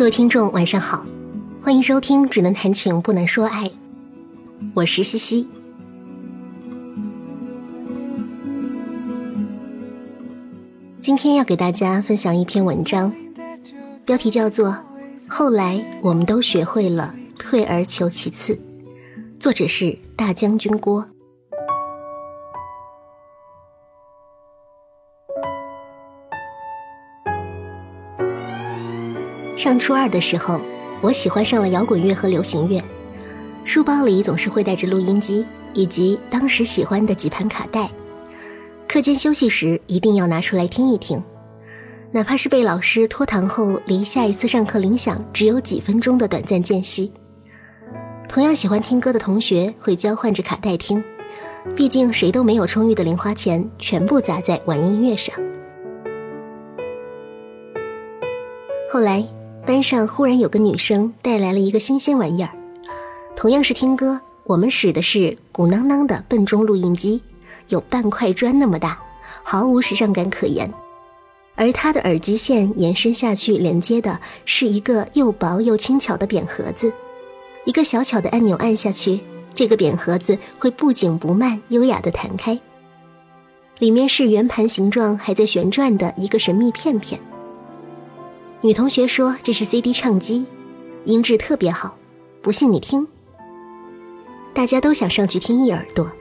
各位听众，晚上好，欢迎收听《只能谈情不能说爱》，我是西西。今天要给大家分享一篇文章，标题叫做《后来我们都学会了退而求其次》，作者是大将军郭。上初二的时候，我喜欢上了摇滚乐和流行乐，书包里总是会带着录音机以及当时喜欢的几盘卡带，课间休息时一定要拿出来听一听，哪怕是被老师拖堂后离下一次上课铃响只有几分钟的短暂间隙。同样喜欢听歌的同学会交换着卡带听，毕竟谁都没有充裕的零花钱全部砸在玩音乐上。后来。班上忽然有个女生带来了一个新鲜玩意儿，同样是听歌，我们使的是鼓囊囊的笨钟录音机，有半块砖那么大，毫无时尚感可言。而她的耳机线延伸下去，连接的是一个又薄又轻巧的扁盒子，一个小巧的按钮按下去，这个扁盒子会不紧不慢、优雅地弹开，里面是圆盘形状还在旋转的一个神秘片片。女同学说：“这是 CD 唱机，音质特别好，不信你听。”大家都想上去听一耳朵，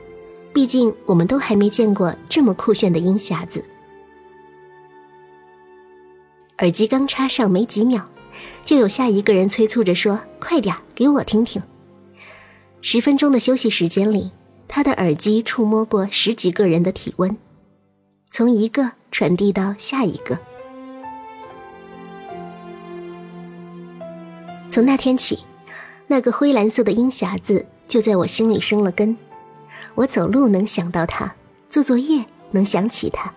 毕竟我们都还没见过这么酷炫的音匣子。耳机刚插上没几秒，就有下一个人催促着说：“快点给我听听。”十分钟的休息时间里，他的耳机触摸过十几个人的体温，从一个传递到下一个。从那天起，那个灰蓝色的阴匣子就在我心里生了根。我走路能想到它，做作业能想起它，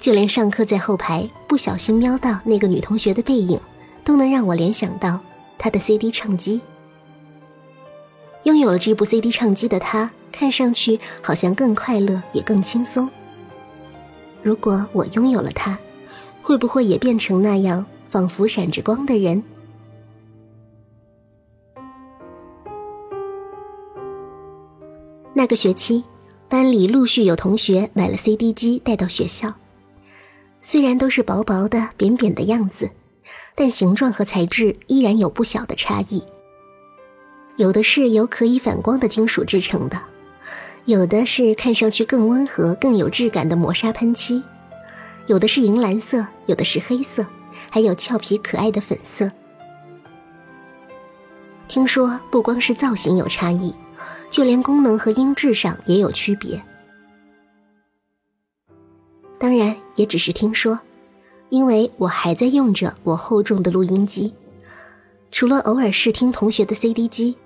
就连上课在后排不小心瞄到那个女同学的背影，都能让我联想到她的 CD 唱机。拥有了这部 CD 唱机的她，看上去好像更快乐，也更轻松。如果我拥有了它，会不会也变成那样仿佛闪着光的人？那个学期，班里陆续有同学买了 CD 机带到学校。虽然都是薄薄的、扁扁的样子，但形状和材质依然有不小的差异。有的是由可以反光的金属制成的，有的是看上去更温和、更有质感的磨砂喷漆，有的是银蓝色，有的是黑色，还有俏皮可爱的粉色。听说不光是造型有差异。就连功能和音质上也有区别，当然也只是听说，因为我还在用着我厚重的录音机，除了偶尔试听同学的 CD 机，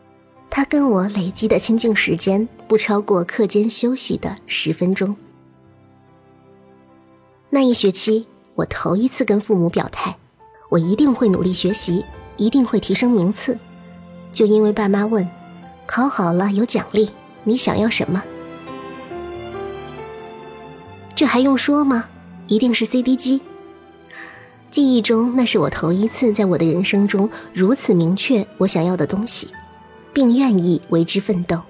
它跟我累积的亲近时间不超过课间休息的十分钟。那一学期，我头一次跟父母表态，我一定会努力学习，一定会提升名次，就因为爸妈问。考好了有奖励，你想要什么？这还用说吗？一定是 CD 机。记忆中，那是我头一次在我的人生中如此明确我想要的东西，并愿意为之奋斗。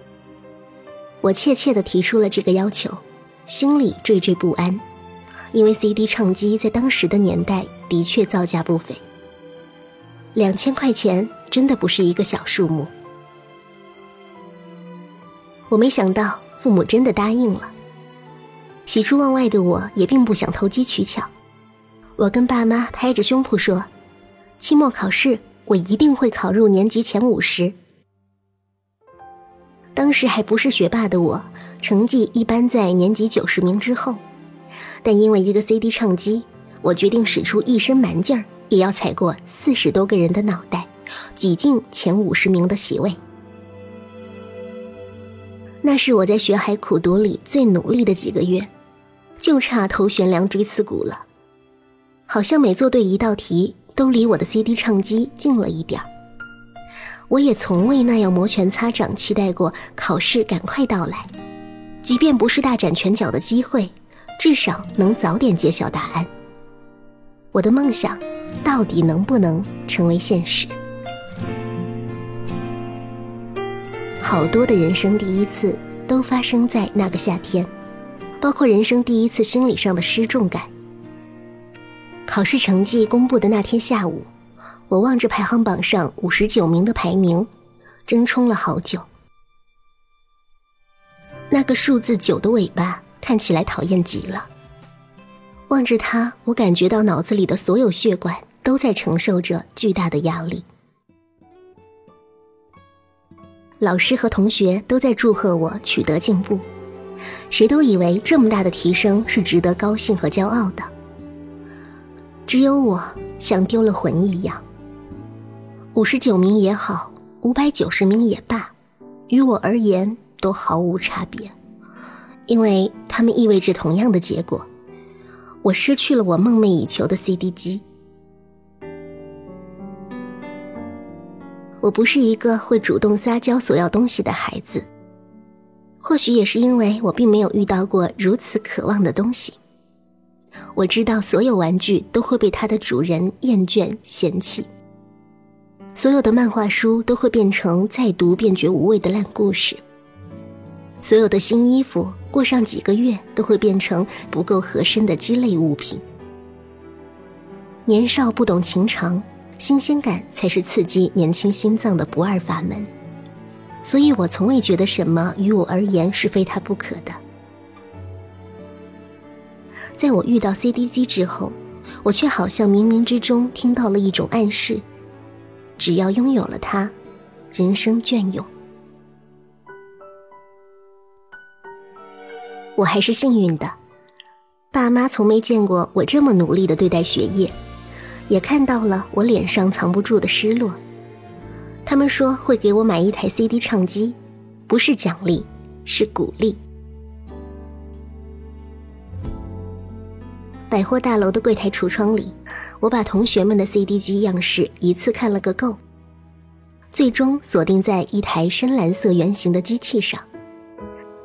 我怯怯地提出了这个要求，心里惴惴不安，因为 CD 唱机在当时的年代的确造价不菲，两千块钱真的不是一个小数目。我没想到父母真的答应了。喜出望外的我，也并不想投机取巧。我跟爸妈拍着胸脯说：“期末考试我一定会考入年级前五十。”当时还不是学霸的我，成绩一般在年级九十名之后。但因为一个 CD 唱机，我决定使出一身蛮劲儿，也要踩过四十多个人的脑袋，挤进前五十名的席位。那是我在学海苦读里最努力的几个月，就差头悬梁锥刺股了。好像每做对一道题，都离我的 CD 唱机近了一点。我也从未那样摩拳擦掌，期待过考试赶快到来，即便不是大展拳脚的机会，至少能早点揭晓答案。我的梦想到底能不能成为现实？好多的人生第一次都发生在那个夏天，包括人生第一次心理上的失重感。考试成绩公布的那天下午，我望着排行榜上五十九名的排名，争冲了好久。那个数字九的尾巴看起来讨厌极了。望着它，我感觉到脑子里的所有血管都在承受着巨大的压力。老师和同学都在祝贺我取得进步，谁都以为这么大的提升是值得高兴和骄傲的。只有我像丢了魂一样。五十九名也好，五百九十名也罢，于我而言都毫无差别，因为它们意味着同样的结果：我失去了我梦寐以求的 CD 机。我不是一个会主动撒娇索要东西的孩子，或许也是因为我并没有遇到过如此渴望的东西。我知道所有玩具都会被它的主人厌倦嫌弃，所有的漫画书都会变成再读便觉无味的烂故事，所有的新衣服过上几个月都会变成不够合身的鸡肋物品。年少不懂情长。新鲜感才是刺激年轻心脏的不二法门，所以我从未觉得什么于我而言是非他不可的。在我遇到 CD 机之后，我却好像冥冥之中听到了一种暗示：只要拥有了它，人生隽永。我还是幸运的，爸妈从没见过我这么努力的对待学业。也看到了我脸上藏不住的失落。他们说会给我买一台 CD 唱机，不是奖励，是鼓励。百货大楼的柜台橱窗里，我把同学们的 CD 机样式一次看了个够，最终锁定在一台深蓝色圆形的机器上。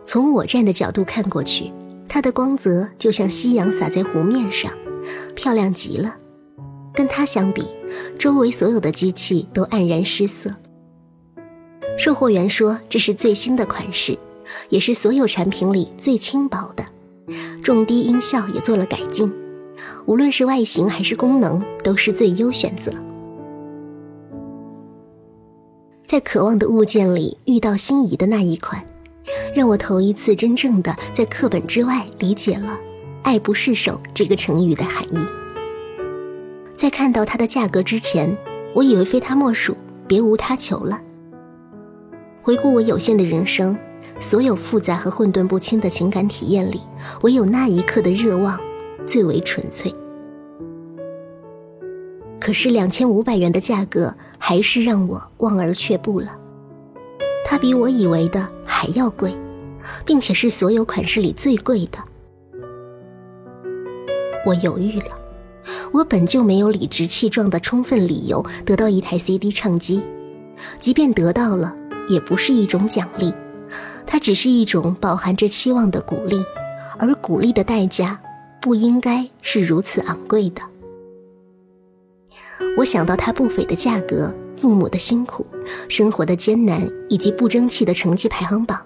从我站的角度看过去，它的光泽就像夕阳洒在湖面上，漂亮极了。跟它相比，周围所有的机器都黯然失色。售货员说这是最新的款式，也是所有产品里最轻薄的，重低音效也做了改进，无论是外形还是功能都是最优选择。在渴望的物件里遇到心仪的那一款，让我头一次真正的在课本之外理解了“爱不释手”这个成语的含义。在看到它的价格之前，我以为非它莫属，别无他求了。回顾我有限的人生，所有复杂和混沌不清的情感体验里，唯有那一刻的热望最为纯粹。可是两千五百元的价格还是让我望而却步了。它比我以为的还要贵，并且是所有款式里最贵的。我犹豫了。我本就没有理直气壮的充分理由得到一台 CD 唱机，即便得到了，也不是一种奖励，它只是一种饱含着期望的鼓励，而鼓励的代价不应该是如此昂贵的。我想到它不菲的价格、父母的辛苦、生活的艰难以及不争气的成绩排行榜，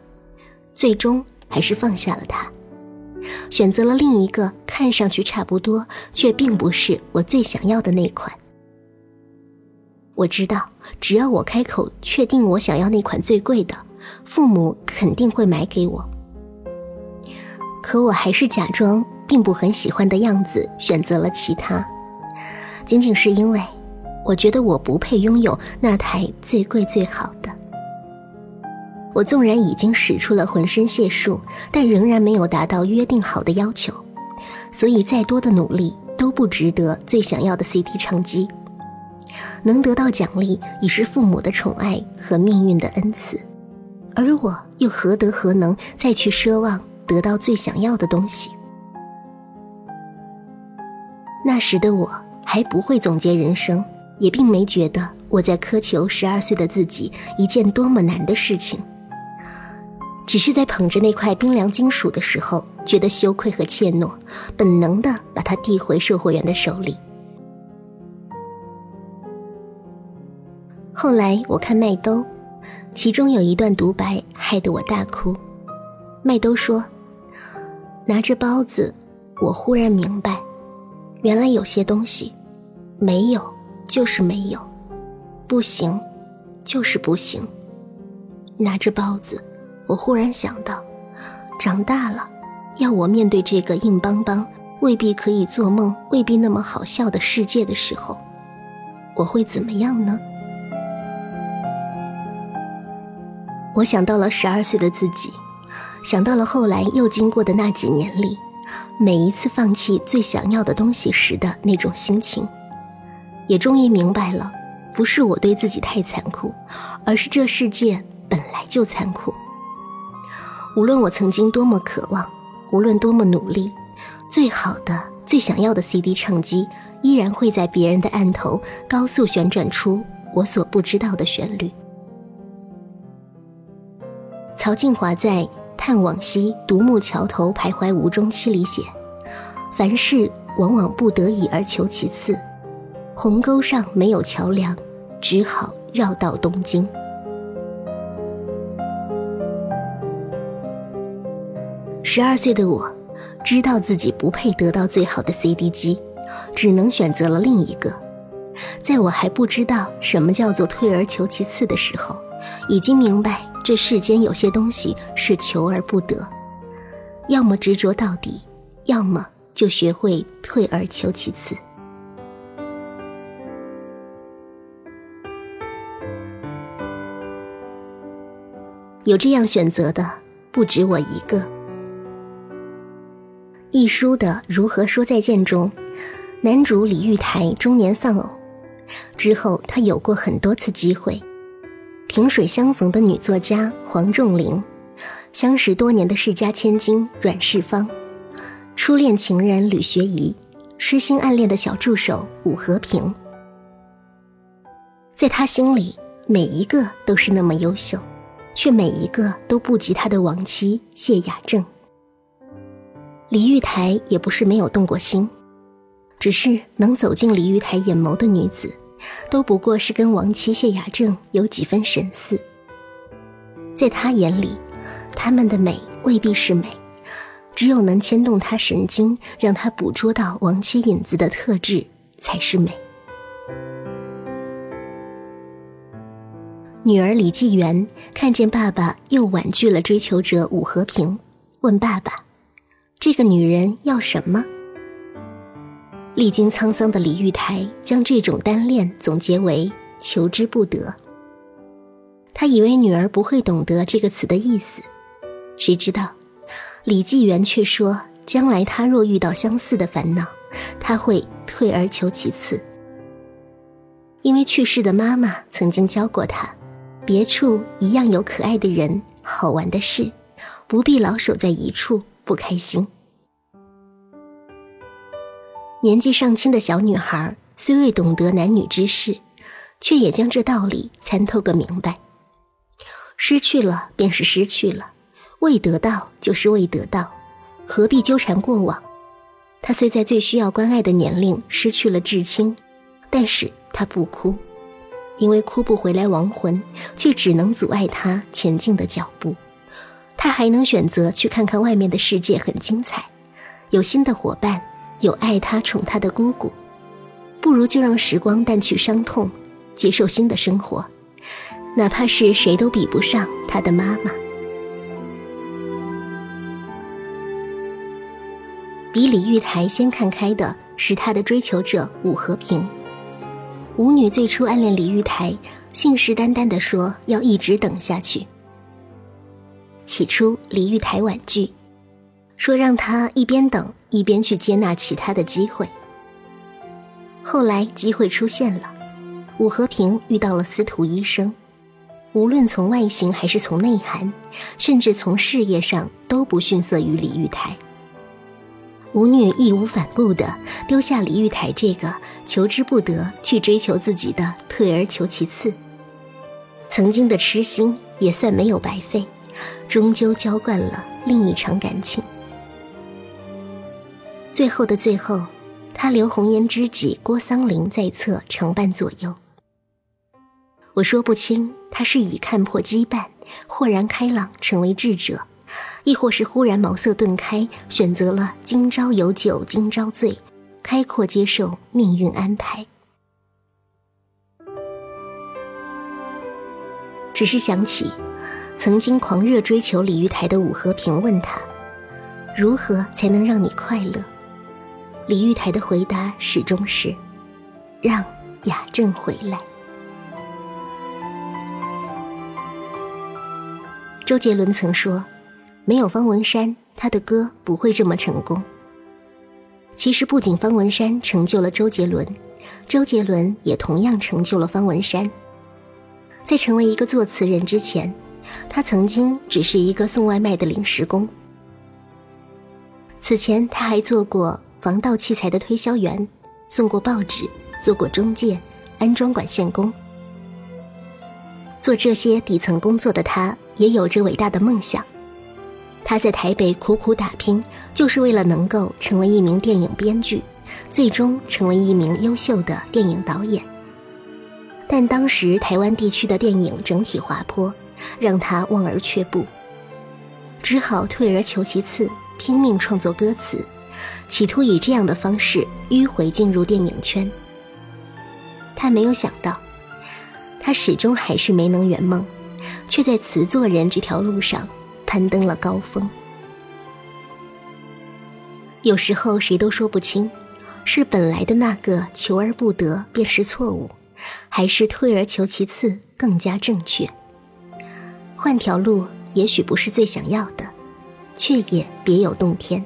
最终还是放下了它。选择了另一个看上去差不多，却并不是我最想要的那款。我知道，只要我开口确定我想要那款最贵的，父母肯定会买给我。可我还是假装并不很喜欢的样子，选择了其他，仅仅是因为我觉得我不配拥有那台最贵最好的。我纵然已经使出了浑身解数，但仍然没有达到约定好的要求，所以再多的努力都不值得最想要的 CD 唱机。能得到奖励已是父母的宠爱和命运的恩赐，而我又何德何能再去奢望得到最想要的东西？那时的我还不会总结人生，也并没觉得我在苛求十二岁的自己一件多么难的事情。只是在捧着那块冰凉金属的时候，觉得羞愧和怯懦，本能的把它递回售货员的手里。后来我看麦兜，其中有一段独白，害得我大哭。麦兜说：“拿着包子，我忽然明白，原来有些东西，没有就是没有，不行就是不行。拿着包子，我忽然想到，长大了，要我面对这个硬邦邦、未必可以做梦、未必那么好笑的世界的时候，我会怎么样呢？”我想到了十二岁的自己。想到了后来又经过的那几年里，每一次放弃最想要的东西时的那种心情，也终于明白了，不是我对自己太残酷，而是这世界本来就残酷。无论我曾经多么渴望，无论多么努力，最好的、最想要的 CD 唱机，依然会在别人的案头高速旋转出我所不知道的旋律。曹静华在。叹往昔独木桥头徘徊无终期里写，凡事往往不得已而求其次，鸿沟上没有桥梁，只好绕道东京。十二岁的我，知道自己不配得到最好的 CD 机，只能选择了另一个。在我还不知道什么叫做退而求其次的时候，已经明白。这世间有些东西是求而不得，要么执着到底，要么就学会退而求其次。有这样选择的不止我一个。一书的《如何说再见》中，男主李玉台中年丧偶，之后他有过很多次机会。萍水相逢的女作家黄仲玲，相识多年的世家千金阮世芳，初恋情人吕学仪，痴心暗恋的小助手武和平，在他心里，每一个都是那么优秀，却每一个都不及他的亡妻谢雅正。李玉台也不是没有动过心，只是能走进李玉台眼眸的女子。都不过是跟亡妻谢雅正有几分神似，在他眼里，他们的美未必是美，只有能牵动他神经，让他捕捉到亡妻影子的特质才是美。女儿李纪元看见爸爸又婉拒了追求者武和平，问爸爸：“这个女人要什么？”历经沧桑的李玉台将这种单恋总结为“求之不得”。他以为女儿不会懂得这个词的意思，谁知道，李纪元却说：将来他若遇到相似的烦恼，他会退而求其次。因为去世的妈妈曾经教过他，别处一样有可爱的人、好玩的事，不必老守在一处不开心。年纪尚轻的小女孩虽未懂得男女之事，却也将这道理参透个明白。失去了便是失去了，未得到就是未得到，何必纠缠过往？她虽在最需要关爱的年龄失去了至亲，但是她不哭，因为哭不回来亡魂，却只能阻碍她前进的脚步。他还能选择去看看外面的世界很精彩，有新的伙伴。有爱他、宠他的姑姑，不如就让时光淡去伤痛，接受新的生活，哪怕是谁都比不上他的妈妈。比李玉台先看开的是他的追求者武和平。舞女最初暗恋李玉台，信誓旦旦地说要一直等下去。起初李玉台婉拒。说让他一边等一边去接纳其他的机会。后来机会出现了，武和平遇到了司徒医生，无论从外形还是从内涵，甚至从事业上都不逊色于李玉台。舞女义无反顾地丢下李玉台这个求之不得，去追求自己的退而求其次。曾经的痴心也算没有白费，终究浇灌了另一场感情。最后的最后，他留红颜知己郭桑林在侧，常伴左右。我说不清，他是已看破羁绊，豁然开朗，成为智者，亦或是忽然茅塞顿开，选择了今朝有酒今朝醉，开阔接受命运安排。只是想起，曾经狂热追求李玉台的武和平问他，如何才能让你快乐？李玉台的回答始终是，让雅正回来。周杰伦曾说：“没有方文山，他的歌不会这么成功。”其实，不仅方文山成就了周杰伦，周杰伦也同样成就了方文山。在成为一个作词人之前，他曾经只是一个送外卖的临时工。此前，他还做过防盗器材的推销员，送过报纸，做过中介，安装管线工。做这些底层工作的他，也有着伟大的梦想。他在台北苦苦打拼，就是为了能够成为一名电影编剧，最终成为一名优秀的电影导演。但当时台湾地区的电影整体滑坡，让他望而却步，只好退而求其次，拼命创作歌词，企图以这样的方式迂回进入电影圈。他没有想到。他始终还是没能圆梦，却在词作人这条路上攀登了高峰。有时候谁都说不清，是本来的那个求而不得便是错误，还是退而求其次更加正确。换条路也许不是最想要的，却也别有洞天。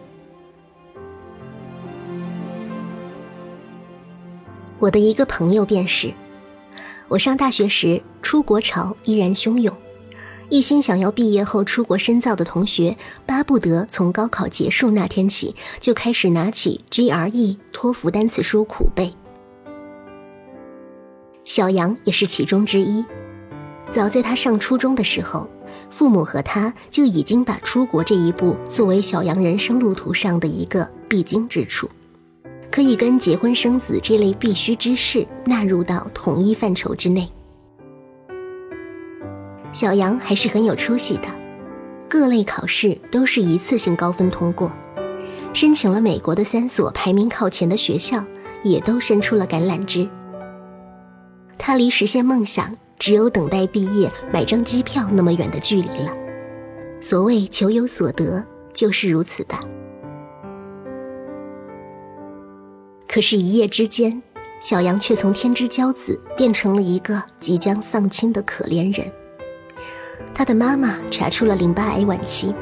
我的一个朋友便是。我上大学时，出国潮依然汹涌，一心想要毕业后出国深造的同学，巴不得从高考结束那天起就开始拿起 GRE、托福单词书苦背。小杨也是其中之一。早在他上初中的时候，父母和他就已经把出国这一步作为小杨人生路途上的一个必经之处。可以跟结婚生子这类必须之事纳入到统一范畴之内。小杨还是很有出息的，各类考试都是一次性高分通过，申请了美国的三所排名靠前的学校，也都伸出了橄榄枝。他离实现梦想只有等待毕业、买张机票那么远的距离了。所谓求有所得，就是如此吧。可是，一夜之间，小杨却从天之骄子变成了一个即将丧亲的可怜人。他的妈妈查出了淋巴癌晚期，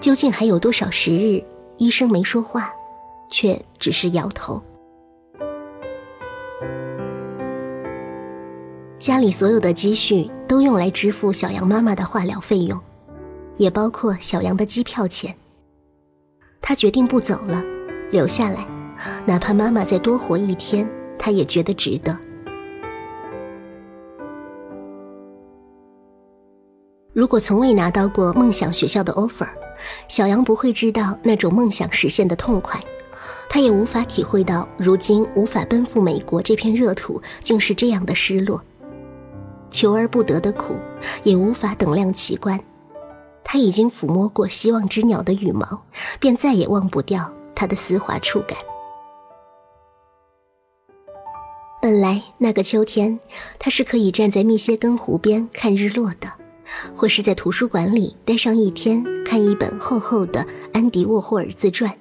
究竟还有多少时日？医生没说话，却只是摇头。家里所有的积蓄都用来支付小杨妈妈的化疗费用，也包括小杨的机票钱。他决定不走了，留下来。哪怕妈妈再多活一天，他也觉得值得。如果从未拿到过梦想学校的 offer，小杨不会知道那种梦想实现的痛快，他也无法体会到如今无法奔赴美国这片热土竟是这样的失落。求而不得的苦，也无法等量奇观。他已经抚摸过希望之鸟的羽毛，便再也忘不掉它的丝滑触感。本来那个秋天，他是可以站在密歇根湖边看日落的，或是在图书馆里待上一天看一本厚厚的安迪沃霍尔自传，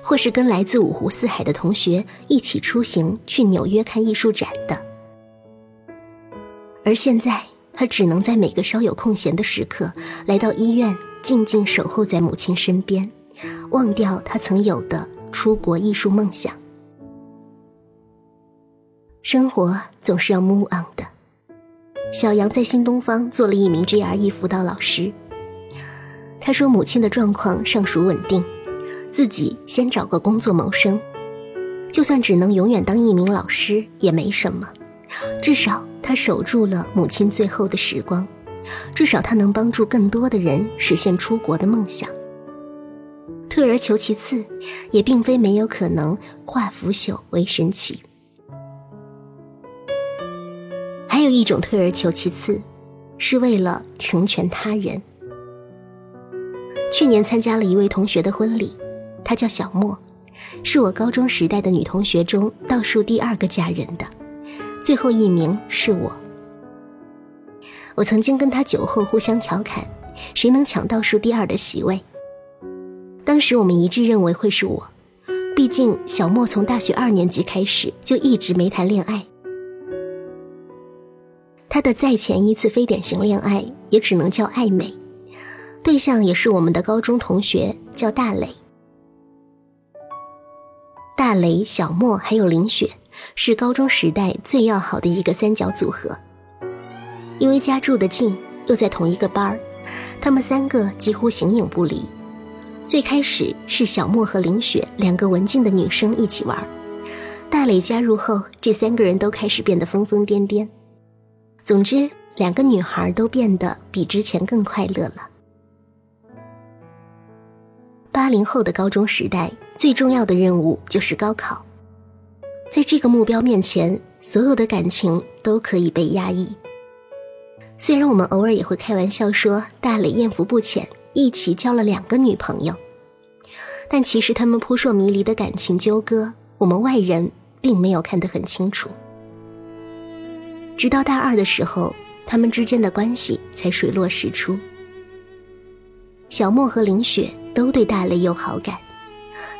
或是跟来自五湖四海的同学一起出行去纽约看艺术展的。而现在，他只能在每个稍有空闲的时刻，来到医院，静静守候在母亲身边，忘掉他曾有的出国艺术梦想。生活总是要 move on 的。小杨在新东方做了一名 GRE 辅导老师。他说，母亲的状况尚属稳定，自己先找个工作谋生，就算只能永远当一名老师也没什么。至少他守住了母亲最后的时光，至少他能帮助更多的人实现出国的梦想。退而求其次，也并非没有可能化腐朽为神奇。还有一种退而求其次，是为了成全他人。去年参加了一位同学的婚礼，她叫小莫，是我高中时代的女同学中倒数第二个嫁人的，最后一名是我。我曾经跟他酒后互相调侃，谁能抢倒数第二的席位？当时我们一致认为会是我，毕竟小莫从大学二年级开始就一直没谈恋爱。他的再前一次非典型恋爱也只能叫暧昧，对象也是我们的高中同学，叫大雷。大雷、小莫还有林雪，是高中时代最要好的一个三角组合。因为家住的近，又在同一个班儿，他们三个几乎形影不离。最开始是小莫和林雪两个文静的女生一起玩，大磊加入后，这三个人都开始变得疯疯癫癫。总之，两个女孩都变得比之前更快乐了。八零后的高中时代，最重要的任务就是高考，在这个目标面前，所有的感情都可以被压抑。虽然我们偶尔也会开玩笑说大磊艳福不浅，一起交了两个女朋友，但其实他们扑朔迷离的感情纠葛，我们外人并没有看得很清楚。直到大二的时候，他们之间的关系才水落石出。小莫和林雪都对大雷有好感，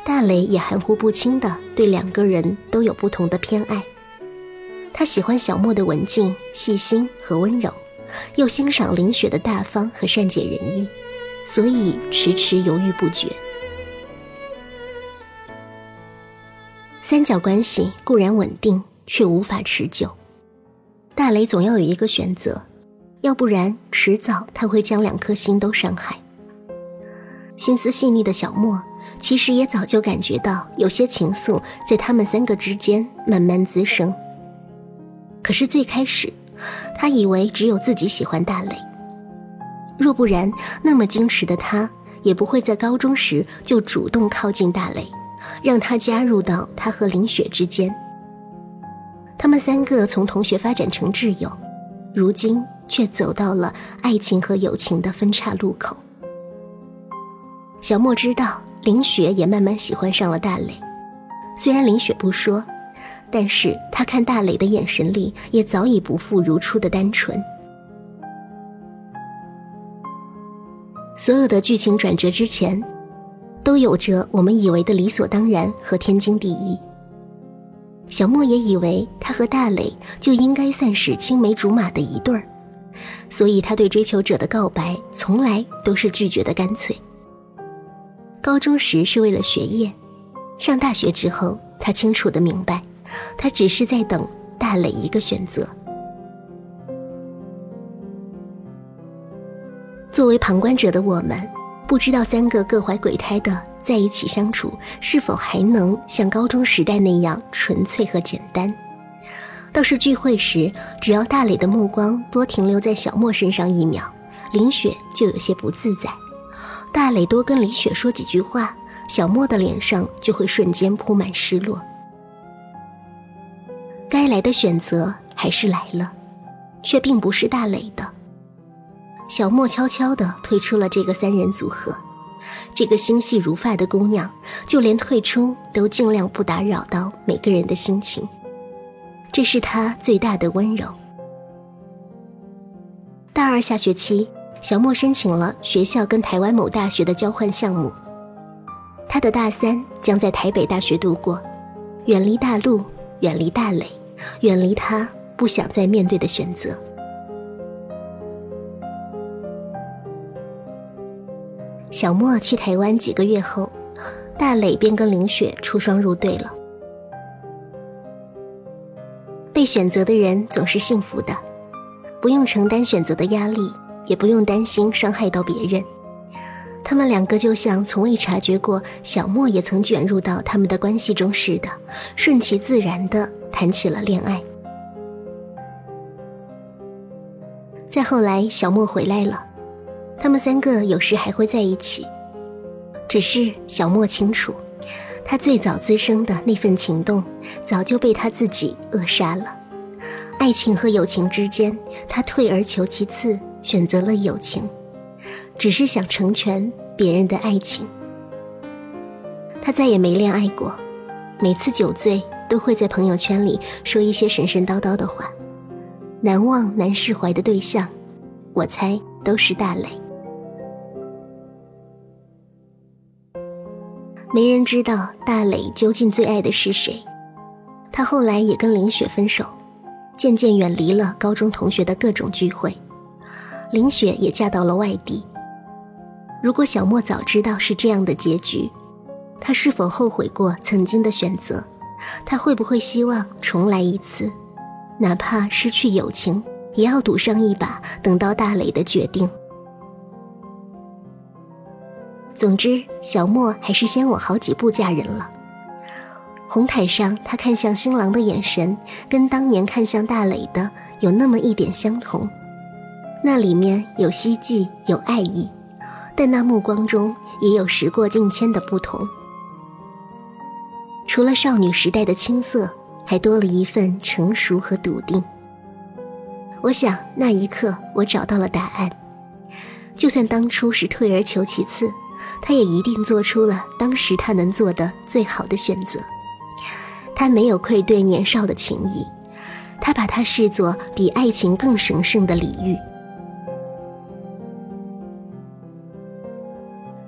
大雷也含糊不清的对两个人都有不同的偏爱。他喜欢小莫的文静、细心和温柔，又欣赏林雪的大方和善解人意，所以迟迟犹豫不决。三角关系固然稳定，却无法持久。大雷总要有一个选择，要不然迟早他会将两颗心都伤害。心思细腻的小莫其实也早就感觉到有些情愫在他们三个之间慢慢滋生。可是最开始，他以为只有自己喜欢大雷，若不然，那么矜持的他也不会在高中时就主动靠近大雷，让他加入到他和林雪之间。他们三个从同学发展成挚友，如今却走到了爱情和友情的分岔路口。小莫知道林雪也慢慢喜欢上了大磊，虽然林雪不说，但是他看大磊的眼神里也早已不复如初的单纯。所有的剧情转折之前，都有着我们以为的理所当然和天经地义。小莫也以为他和大磊就应该算是青梅竹马的一对儿，所以他对追求者的告白从来都是拒绝的干脆。高中时是为了学业，上大学之后，他清楚的明白，他只是在等大磊一个选择。作为旁观者的我们，不知道三个各怀鬼胎的。在一起相处是否还能像高中时代那样纯粹和简单？倒是聚会时，只要大磊的目光多停留在小莫身上一秒，林雪就有些不自在；大磊多跟李雪说几句话，小莫的脸上就会瞬间铺满失落。该来的选择还是来了，却并不是大磊的。小莫悄悄地退出了这个三人组合。这个心细如发的姑娘，就连退出都尽量不打扰到每个人的心情，这是她最大的温柔。大二下学期，小莫申请了学校跟台湾某大学的交换项目，他的大三将在台北大学度过，远离大陆，远离大磊，远离他不想再面对的选择。小莫去台湾几个月后，大磊便跟林雪出双入对了。被选择的人总是幸福的，不用承担选择的压力，也不用担心伤害到别人。他们两个就像从未察觉过小莫也曾卷入到他们的关系中似的，顺其自然的谈起了恋爱。再后来，小莫回来了。他们三个有时还会在一起，只是小莫清楚，他最早滋生的那份情动，早就被他自己扼杀了。爱情和友情之间，他退而求其次，选择了友情，只是想成全别人的爱情。他再也没恋爱过，每次酒醉都会在朋友圈里说一些神神叨叨的话。难忘难释怀的对象，我猜都是大磊。没人知道大磊究竟最爱的是谁。他后来也跟林雪分手，渐渐远离了高中同学的各种聚会。林雪也嫁到了外地。如果小莫早知道是这样的结局，他是否后悔过曾经的选择？他会不会希望重来一次？哪怕失去友情，也要赌上一把，等到大磊的决定。总之，小莫还是先我好几步嫁人了。红毯上，他看向新郎的眼神，跟当年看向大磊的有那么一点相同。那里面有希冀，有爱意，但那目光中也有时过境迁的不同。除了少女时代的青涩，还多了一份成熟和笃定。我想，那一刻我找到了答案。就算当初是退而求其次。他也一定做出了当时他能做的最好的选择。他没有愧对年少的情谊，他把它视作比爱情更神圣的礼遇。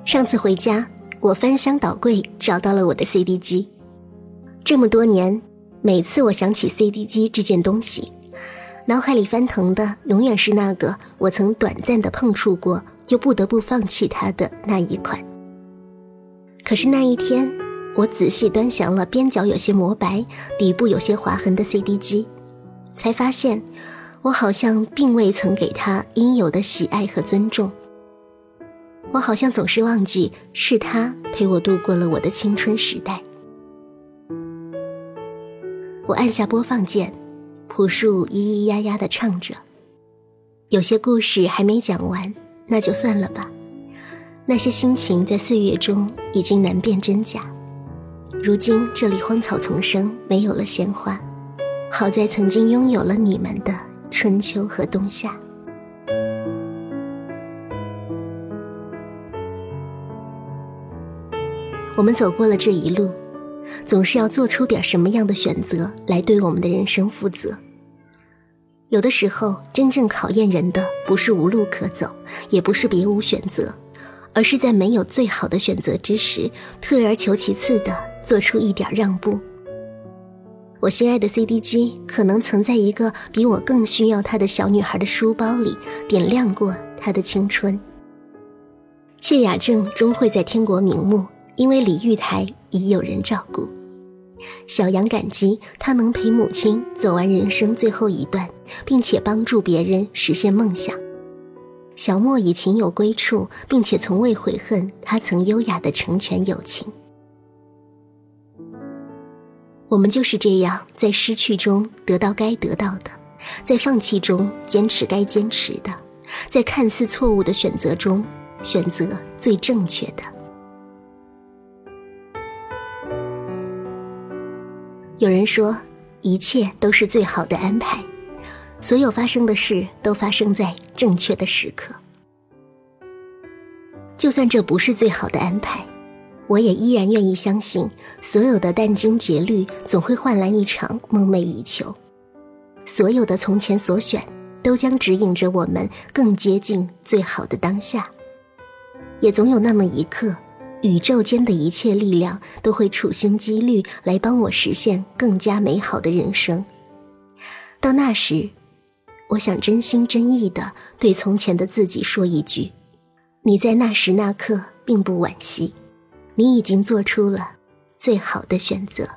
上次回家，我翻箱倒柜找到了我的 CD 机。这么多年，每次我想起 CD 机这件东西，脑海里翻腾的永远是那个我曾短暂的碰触过。又不得不放弃它的那一款。可是那一天，我仔细端详了边角有些磨白、底部有些划痕的 CD 机，才发现，我好像并未曾给它应有的喜爱和尊重。我好像总是忘记，是他陪我度过了我的青春时代。我按下播放键，朴树咿咿呀呀地唱着，有些故事还没讲完。那就算了吧，那些心情在岁月中已经难辨真假。如今这里荒草丛生，没有了鲜花，好在曾经拥有了你们的春秋和冬夏。我们走过了这一路，总是要做出点什么样的选择来对我们的人生负责。有的时候，真正考验人的不是无路可走，也不是别无选择，而是在没有最好的选择之时，退而求其次的做出一点让步。我心爱的 CD 机，可能曾在一个比我更需要它的小女孩的书包里点亮过她的青春。谢雅正终会在天国瞑目，因为李玉台已有人照顾。小杨感激他能陪母亲走完人生最后一段，并且帮助别人实现梦想。小莫已情有归处，并且从未悔恨他曾优雅的成全友情。我们就是这样，在失去中得到该得到的，在放弃中坚持该坚持的，在看似错误的选择中选择最正确的。有人说，一切都是最好的安排，所有发生的事都发生在正确的时刻。就算这不是最好的安排，我也依然愿意相信，所有的殚精竭虑总会换来一场梦寐以求。所有的从前所选，都将指引着我们更接近最好的当下。也总有那么一刻。宇宙间的一切力量都会处心积虑来帮我实现更加美好的人生。到那时，我想真心真意的对从前的自己说一句：你在那时那刻并不惋惜，你已经做出了最好的选择。